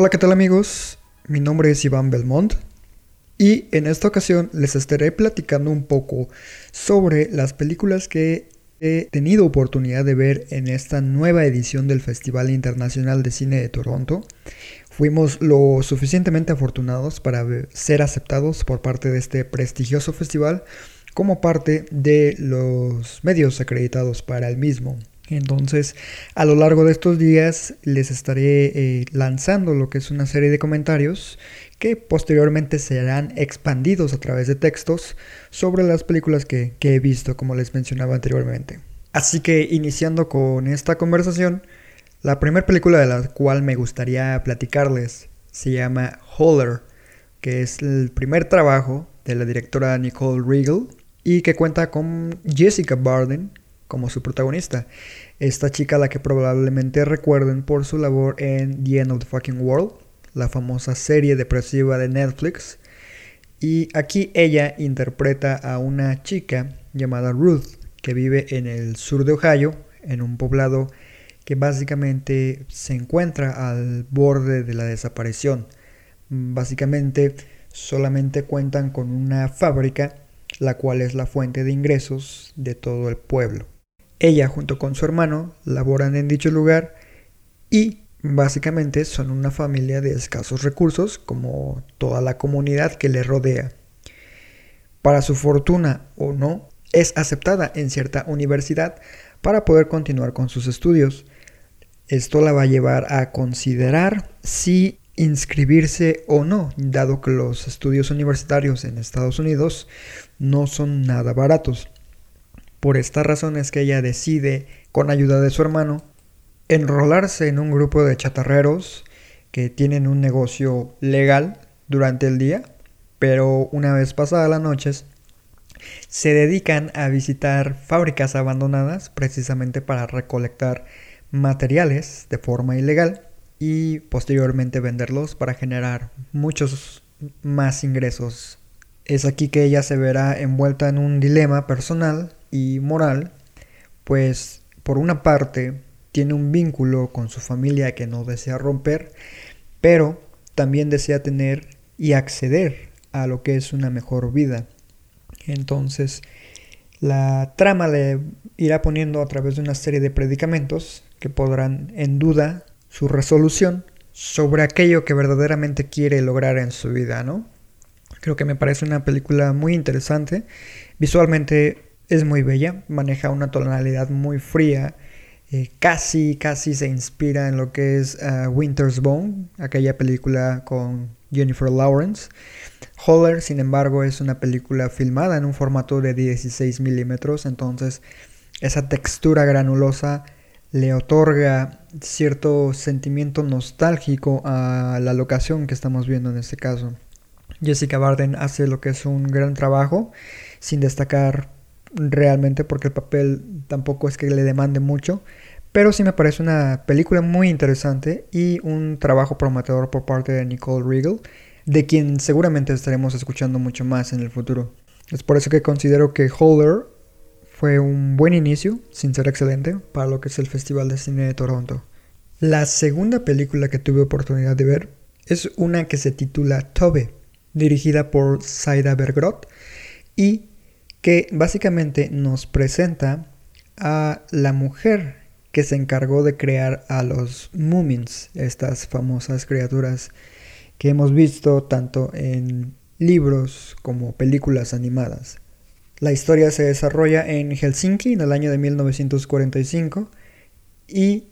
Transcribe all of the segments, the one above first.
Hola, ¿qué tal amigos? Mi nombre es Iván Belmont y en esta ocasión les estaré platicando un poco sobre las películas que he tenido oportunidad de ver en esta nueva edición del Festival Internacional de Cine de Toronto. Fuimos lo suficientemente afortunados para ser aceptados por parte de este prestigioso festival como parte de los medios acreditados para el mismo. Entonces, a lo largo de estos días les estaré eh, lanzando lo que es una serie de comentarios que posteriormente serán expandidos a través de textos sobre las películas que, que he visto, como les mencionaba anteriormente. Así que iniciando con esta conversación, la primera película de la cual me gustaría platicarles se llama Holler, que es el primer trabajo de la directora Nicole Regal y que cuenta con Jessica Barden como su protagonista. Esta chica la que probablemente recuerden por su labor en The End of the Fucking World, la famosa serie depresiva de Netflix. Y aquí ella interpreta a una chica llamada Ruth, que vive en el sur de Ohio, en un poblado que básicamente se encuentra al borde de la desaparición. Básicamente solamente cuentan con una fábrica, la cual es la fuente de ingresos de todo el pueblo. Ella junto con su hermano laboran en dicho lugar y básicamente son una familia de escasos recursos como toda la comunidad que le rodea. Para su fortuna o no, es aceptada en cierta universidad para poder continuar con sus estudios. Esto la va a llevar a considerar si inscribirse o no, dado que los estudios universitarios en Estados Unidos no son nada baratos. Por esta razón es que ella decide, con ayuda de su hermano, enrolarse en un grupo de chatarreros que tienen un negocio legal durante el día, pero una vez pasadas las noches se dedican a visitar fábricas abandonadas precisamente para recolectar materiales de forma ilegal y posteriormente venderlos para generar muchos más ingresos. Es aquí que ella se verá envuelta en un dilema personal y moral, pues por una parte tiene un vínculo con su familia que no desea romper, pero también desea tener y acceder a lo que es una mejor vida. Entonces, la trama le irá poniendo a través de una serie de predicamentos que podrán en duda su resolución sobre aquello que verdaderamente quiere lograr en su vida, ¿no? Creo que me parece una película muy interesante. Visualmente es muy bella, maneja una tonalidad muy fría, eh, casi, casi se inspira en lo que es uh, Winter's Bone, aquella película con Jennifer Lawrence. Holler, sin embargo, es una película filmada en un formato de 16 milímetros, entonces esa textura granulosa le otorga cierto sentimiento nostálgico a la locación que estamos viendo en este caso. Jessica Barden hace lo que es un gran trabajo, sin destacar realmente porque el papel tampoco es que le demande mucho, pero sí me parece una película muy interesante y un trabajo prometedor por parte de Nicole Regal, de quien seguramente estaremos escuchando mucho más en el futuro. Es por eso que considero que Holder fue un buen inicio, sin ser excelente, para lo que es el Festival de Cine de Toronto. La segunda película que tuve oportunidad de ver es una que se titula Tobe, dirigida por Saida Bergrot y que básicamente nos presenta a la mujer que se encargó de crear a los Moomins, estas famosas criaturas que hemos visto tanto en libros como películas animadas. La historia se desarrolla en Helsinki en el año de 1945 y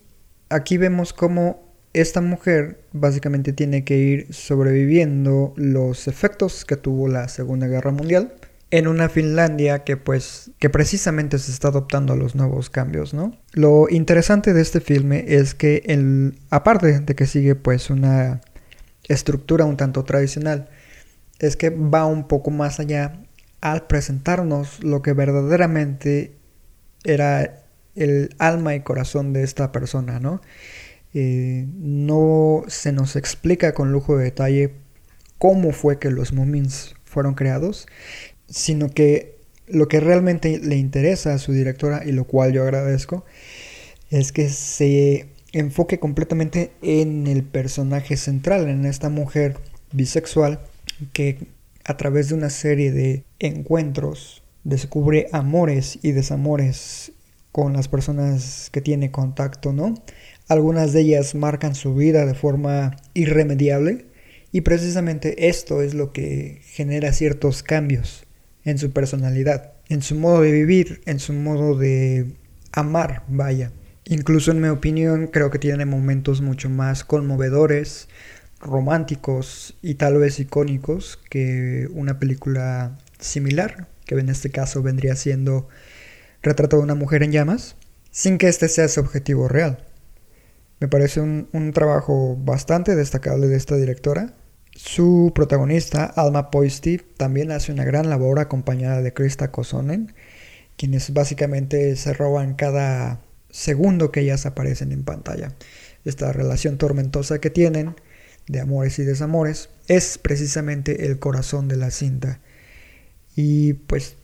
aquí vemos cómo esta mujer básicamente tiene que ir sobreviviendo los efectos que tuvo la Segunda Guerra Mundial en una Finlandia que pues que precisamente se está adoptando a los nuevos cambios, ¿no? Lo interesante de este filme es que el, aparte de que sigue pues una estructura un tanto tradicional es que va un poco más allá al presentarnos lo que verdaderamente era el alma y corazón de esta persona, ¿no? Eh, no se nos explica con lujo de detalle cómo fue que los Moomins fueron creados, sino que lo que realmente le interesa a su directora, y lo cual yo agradezco, es que se enfoque completamente en el personaje central, en esta mujer bisexual que a través de una serie de encuentros descubre amores y desamores con las personas que tiene contacto, ¿no? Algunas de ellas marcan su vida de forma irremediable y precisamente esto es lo que genera ciertos cambios en su personalidad, en su modo de vivir, en su modo de amar, vaya. Incluso en mi opinión creo que tiene momentos mucho más conmovedores, románticos y tal vez icónicos que una película similar, que en este caso vendría siendo Retrato de una mujer en llamas, sin que este sea su objetivo real. Me parece un, trabajo bastante destacable de esta directora. Su protagonista, Alma Poisty, también hace una gran labor acompañada de Krista Kosonen, quienes básicamente se roban cada segundo que ellas aparecen en pantalla. Esta relación tormentosa que tienen de amores y desamores, es precisamente el corazón de la cinta. Y pues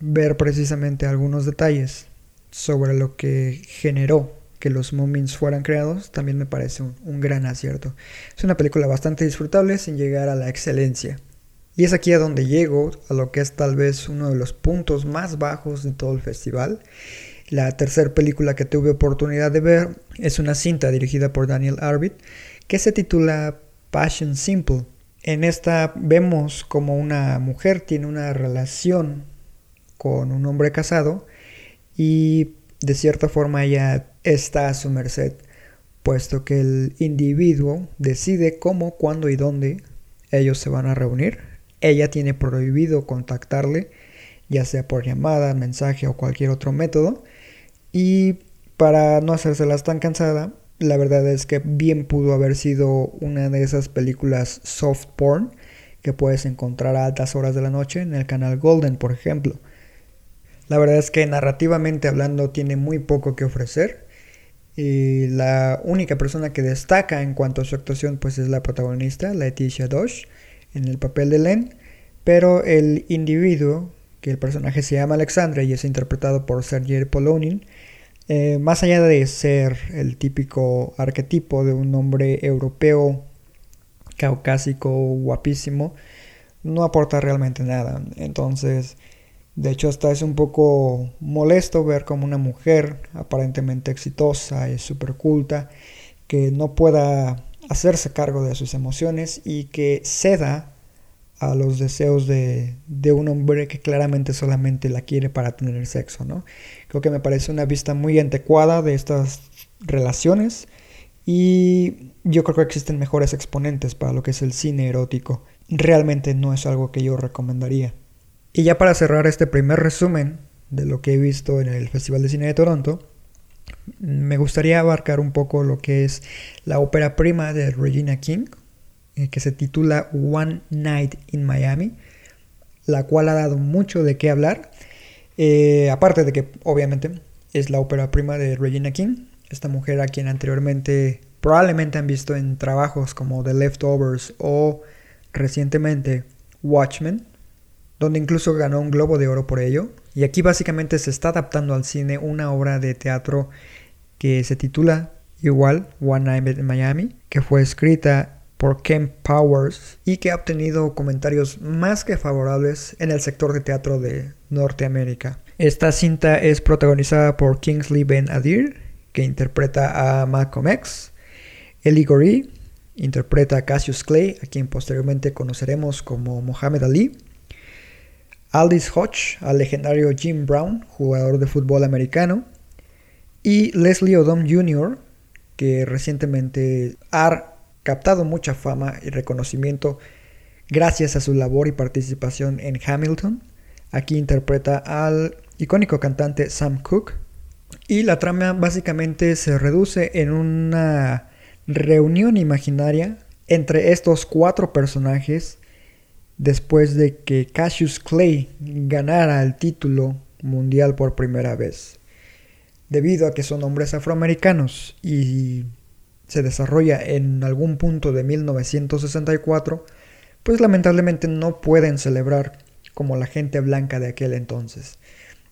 ver precisamente algunos detalles sobre lo que generó que los Moomins fueran creados también me parece un, gran acierto. Es una película bastante disfrutable sin llegar a la excelencia. Y es aquí a donde llego a lo que es tal vez uno de los puntos más bajos de todo el festival. La tercera película que tuve oportunidad de ver es una cinta dirigida por Daniel Arbit que se titula Passion Simple. En esta vemos como una mujer tiene una relación con un hombre casado y de cierta forma ella está a su merced, puesto que el individuo decide cómo, cuándo y dónde ellos se van a reunir. Ella tiene prohibido contactarle, ya sea por llamada, mensaje o cualquier otro método. Y para no hacérselas tan cansada, la verdad es que bien pudo haber sido una de esas películas soft porn que puedes encontrar a altas horas de la noche en el canal Golden, por ejemplo. La verdad es que narrativamente hablando tiene muy poco que ofrecer. Y la única persona que destaca en cuanto a su actuación pues es la protagonista, Leticia Dosh, en el papel de Len. Pero el individuo, que el personaje se llama Alexandra y es interpretado por Sergei Polonin, eh, más allá de ser el típico arquetipo de un hombre europeo, caucásico, guapísimo, no aporta realmente nada. Entonces, de hecho, hasta es un poco molesto ver como una mujer aparentemente exitosa y súper culta, que no pueda hacerse cargo de sus emociones y que ceda a los deseos de, un hombre que claramente solamente la quiere para tener sexo, ¿no? Creo que me parece una vista muy anticuada de estas relaciones y yo creo que existen mejores exponentes para lo que es el cine erótico. Realmente no es algo que yo recomendaría. Y ya para cerrar este primer resumen de lo que he visto en el Festival de Cine de Toronto, me gustaría abarcar un poco lo que es la ópera prima de Regina King, eh, que se titula One Night in Miami, la cual ha dado mucho de qué hablar. Eh, aparte de que obviamente es la ópera prima de Regina King, esta mujer a quien anteriormente probablemente han visto en trabajos como The Leftovers o recientemente Watchmen, donde incluso ganó un Globo de Oro por ello. Y aquí básicamente se está adaptando al cine una obra de teatro que se titula igual One Night in Miami, que fue escrita por Ken Powers y que ha obtenido comentarios más que favorables en el sector de teatro de Norteamérica. Esta cinta es protagonizada por Kingsley Ben Adir, que interpreta a Malcolm X, Ellie Goree interpreta a Cassius Clay, a quien posteriormente conoceremos como Muhammad Ali, Aldis Hodge, al legendario Jim Brown, jugador de fútbol americano, y Leslie Odom Jr., que recientemente ha captado mucha fama y reconocimiento gracias a su labor y participación en Hamilton. Aquí interpreta al icónico cantante Sam Cooke. Y la trama básicamente se reduce en una reunión imaginaria entre estos cuatro personajes después de que Cassius Clay ganara el título mundial por primera vez. Debido a que son hombres afroamericanos y se desarrolla en algún punto de 1964, pues lamentablemente no pueden celebrar como la gente blanca de aquel entonces.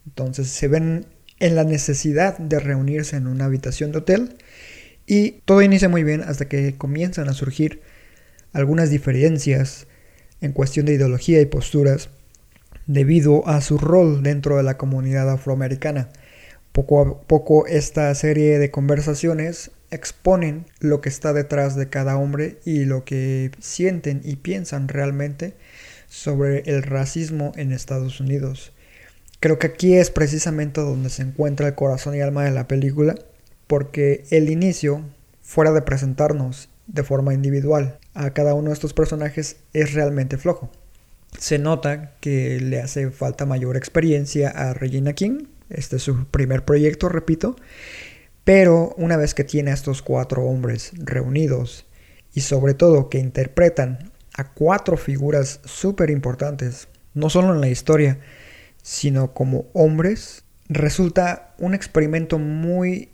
Entonces se ven en la necesidad de reunirse en una habitación de hotel y todo inicia muy bien hasta que comienzan a surgir algunas diferencias en cuestión de ideología y posturas debido a su rol dentro de la comunidad afroamericana. Poco a poco esta serie de conversaciones exponen lo que está detrás de cada hombre y lo que sienten y piensan realmente sobre el racismo en Estados Unidos. Creo que aquí es precisamente donde se encuentra el corazón y alma de la película, porque el inicio, fuera de presentarnos de forma individual a cada uno de estos personajes, es realmente flojo. Se nota que le hace falta mayor experiencia a Regina King, este es su primer proyecto, repito, pero una vez que tiene a estos cuatro hombres reunidos y sobre todo que interpretan a cuatro figuras súper importantes, no solo en la historia, sino como hombres, resulta un experimento muy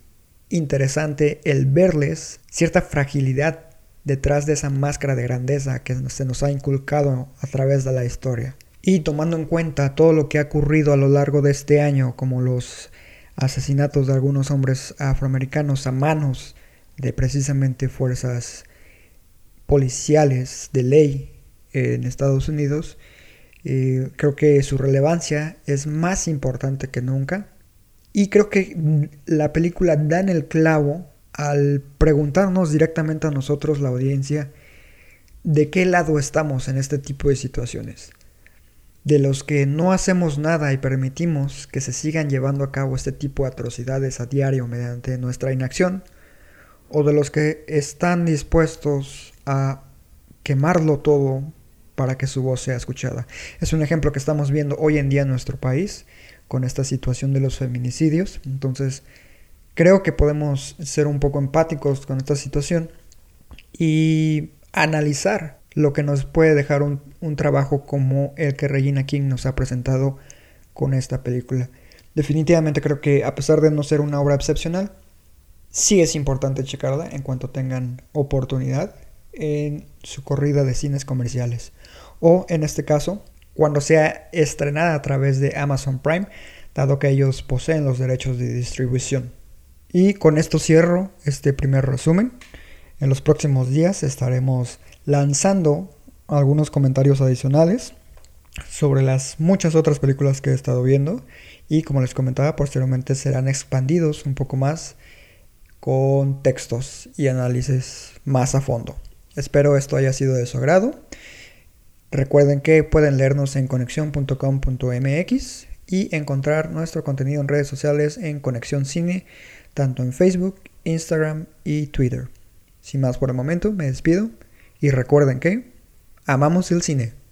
interesante el verles cierta fragilidad detrás de esa máscara de grandeza que se nos ha inculcado a través de la historia. Y tomando en cuenta todo lo que ha ocurrido a lo largo de este año, como los asesinatos de algunos hombres afroamericanos a manos de precisamente fuerzas policiales de ley en Estados Unidos, eh, creo que su relevancia es más importante que nunca. Y creo que la película da en el clavo al preguntarnos directamente a nosotros, la audiencia, de qué lado estamos en este tipo de situaciones. De los que no hacemos nada y permitimos que se sigan llevando a cabo este tipo de atrocidades a diario mediante nuestra inacción, o de los que están dispuestos a quemarlo todo para que su voz sea escuchada. Es un ejemplo que estamos viendo hoy en día en nuestro país con esta situación de los feminicidios. Entonces, creo que podemos ser un poco empáticos con esta situación y analizar lo que nos puede dejar un, trabajo como el que Regina King nos ha presentado con esta película. Definitivamente creo que a pesar de no ser una obra excepcional, sí es importante checarla en cuanto tengan oportunidad en su corrida de cines comerciales. O en este caso, cuando sea estrenada a través de Amazon Prime, dado que ellos poseen los derechos de distribución. Y con esto cierro este primer resumen. En los próximos días estaremos lanzando algunos comentarios adicionales sobre las muchas otras películas que he estado viendo y como les comentaba posteriormente serán expandidos un poco más con textos y análisis más a fondo. Espero esto haya sido de su agrado. Recuerden que pueden leernos en conexión.com.mx y encontrar nuestro contenido en redes sociales en Conexión Cine, tanto en Facebook, Instagram y Twitter. Sin más por el momento, me despido y recuerden que amamos el cine.